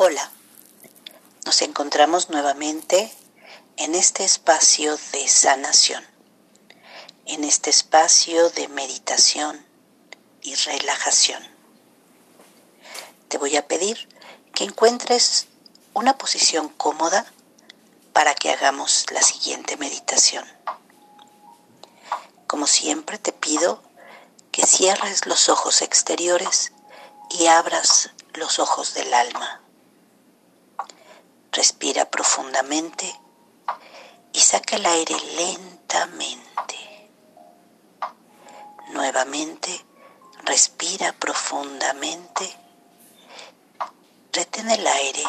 Hola, nos encontramos nuevamente en este espacio de sanación, en este espacio de meditación y relajación. Te voy a pedir que encuentres una posición cómoda para que hagamos la siguiente meditación. Como siempre te pido que cierres los ojos exteriores y abras los ojos del alma. Respira profundamente y saca el aire lentamente. Nuevamente, respira profundamente. Retén el aire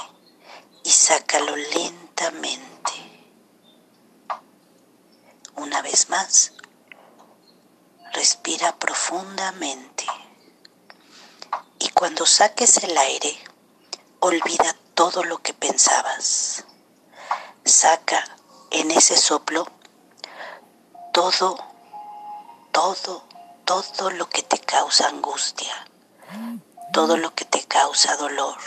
y sácalo lentamente. Una vez más, respira profundamente. Y cuando saques el aire, olvida todo lo que pensabas. Saca en ese soplo todo, todo, todo lo que te causa angustia, todo lo que te causa dolor,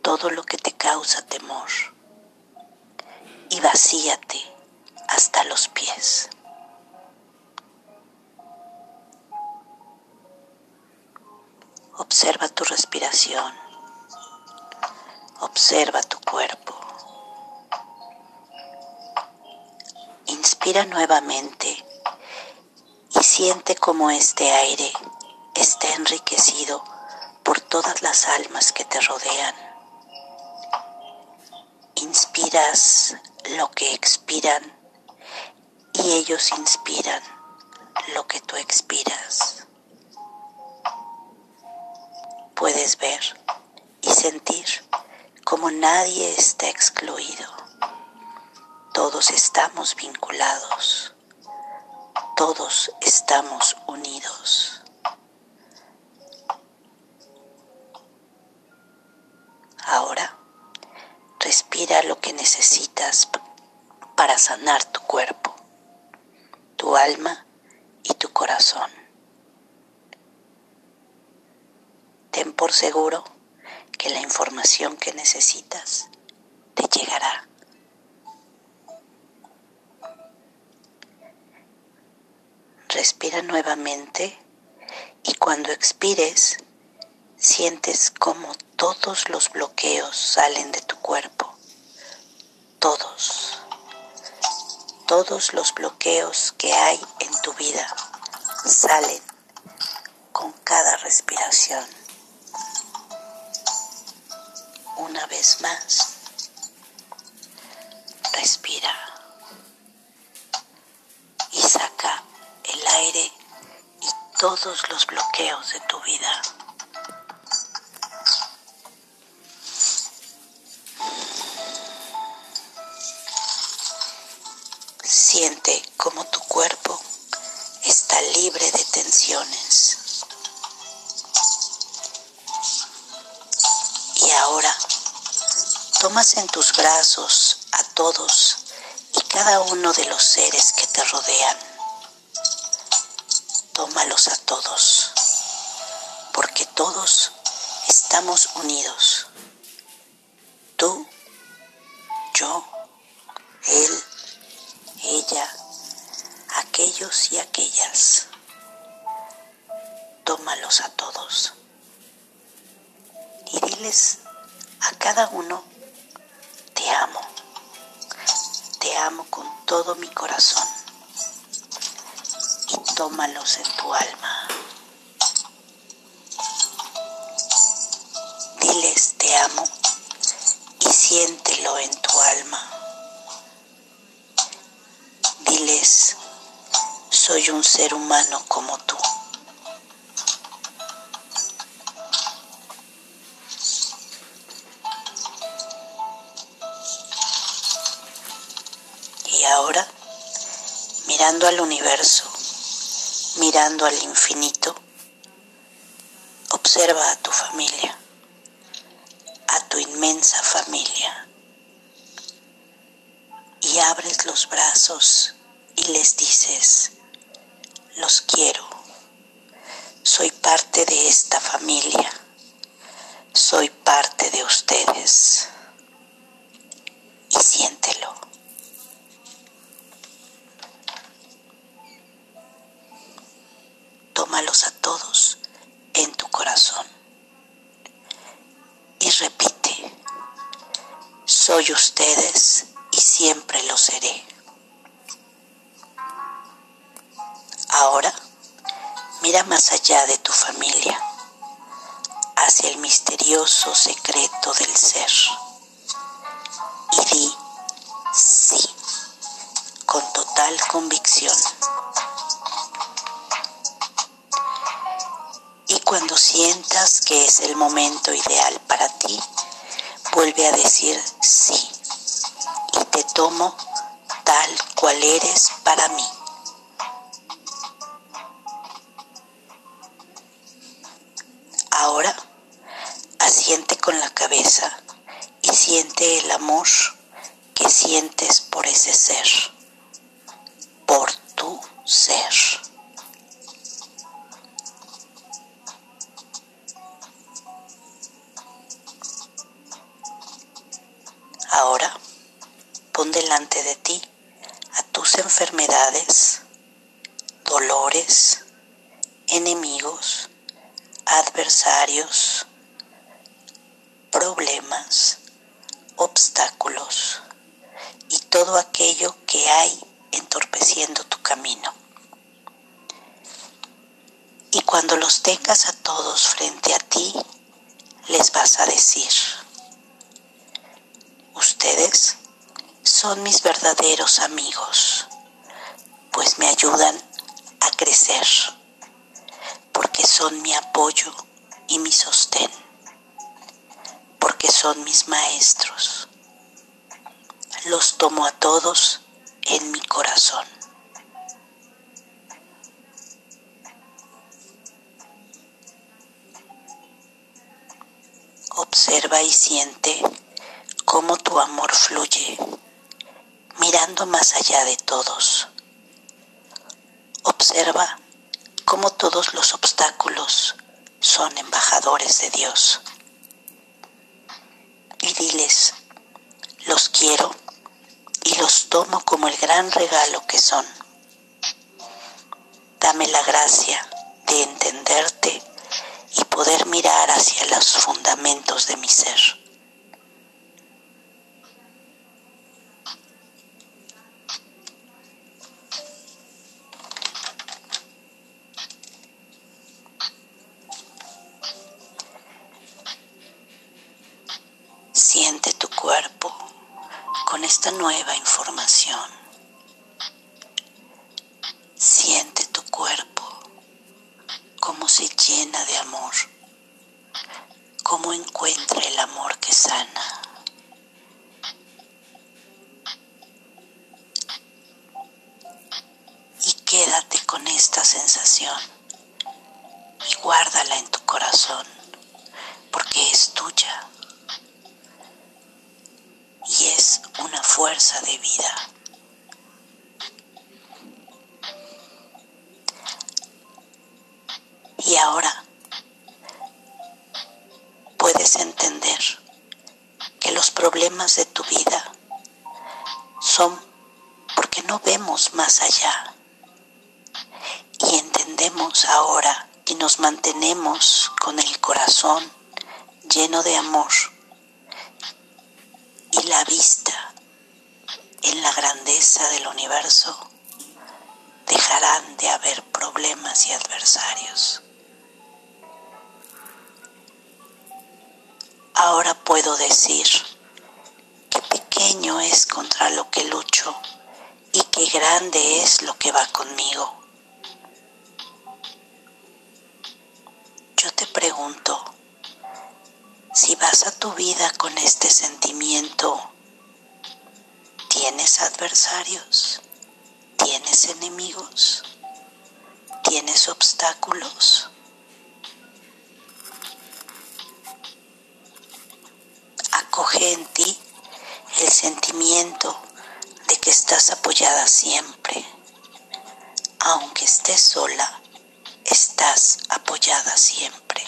todo lo que te causa temor. Y vacíate hasta los pies. Observa tu respiración. Observa tu cuerpo. Inspira nuevamente y siente como este aire está enriquecido por todas las almas que te rodean. Inspiras lo que expiran y ellos inspiran lo que tú expiras. Puedes ver y sentir como nadie está excluido. Todos estamos vinculados. Todos estamos unidos. Ahora, respira lo que necesitas para sanar tu cuerpo, tu alma y tu corazón. Ten por seguro que la información que necesitas te llegará. Respira nuevamente y cuando expires sientes como todos los bloqueos salen de tu cuerpo. Todos. Todos los bloqueos que hay en tu vida salen con cada respiración una vez más. Respira y saca el aire y todos los bloqueos de tu vida. Siente como tu cuerpo está libre de tensiones. Tomas en tus brazos a todos y cada uno de los seres que te rodean. Tómalos a todos, porque todos estamos unidos. Tú, yo, él, ella, aquellos y aquellas. Tómalos a todos y diles a cada uno te amo, te amo con todo mi corazón y tómalos en tu alma. Diles te amo y siéntelo en tu alma. Diles, soy un ser humano como tú. al universo, mirando al infinito, observa a tu familia, a tu inmensa familia, y abres los brazos y les dices, los quiero, soy parte de esta familia, soy parte de ustedes, y siento ustedes y siempre lo seré. Ahora mira más allá de tu familia, hacia el misterioso secreto del ser y di sí con total convicción. Y cuando sientas que es el momento ideal para vuelve a decir sí y te tomo tal cual eres para mí. Ahora asiente con la cabeza y siente el amor enfermedades, dolores, enemigos, adversarios, problemas, obstáculos y todo aquello que hay entorpeciendo tu camino. Y cuando los tengas a todos frente a ti, les vas a decir, ustedes son mis verdaderos amigos, pues me ayudan a crecer, porque son mi apoyo y mi sostén, porque son mis maestros. Los tomo a todos en mi corazón. Observa y siente cómo tu amor fluye, mirando más allá de todos. Observa cómo todos los obstáculos son embajadores de Dios. Y diles, los quiero y los tomo como el gran regalo que son. Dame la gracia de entenderte y poder mirar hacia los fundamentos de mi ser. Cuerpo con esta nueva información. Siente tu cuerpo cómo se llena de amor, cómo encuentra el amor que sana. Y quédate con esta sensación y guárdala en tu corazón porque es tuya y es una fuerza de vida. Y ahora puedes entender que los problemas de tu vida son porque no vemos más allá y entendemos ahora y nos mantenemos con el corazón lleno de amor y la vista en la grandeza del universo, dejarán de haber problemas y adversarios. Ahora puedo decir que pequeño es contra lo que lucho y qué grande es lo que va conmigo. Yo te pregunto, si vas a tu vida con este sentimiento, ¿tienes adversarios? ¿Tienes enemigos? ¿Tienes obstáculos? Acoge en ti el sentimiento de que estás apoyada siempre. Aunque estés sola, estás apoyada siempre.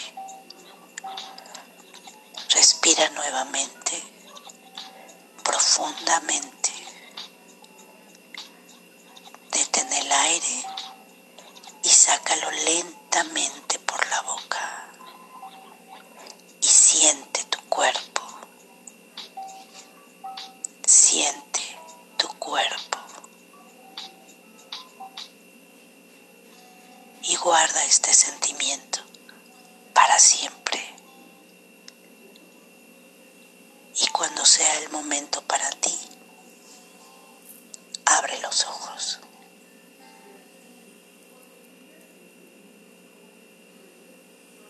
Respira nuevamente, profundamente. por la boca y siente tu cuerpo. Siente tu cuerpo. Y guarda este sentimiento para siempre. Y cuando sea el momento para ti,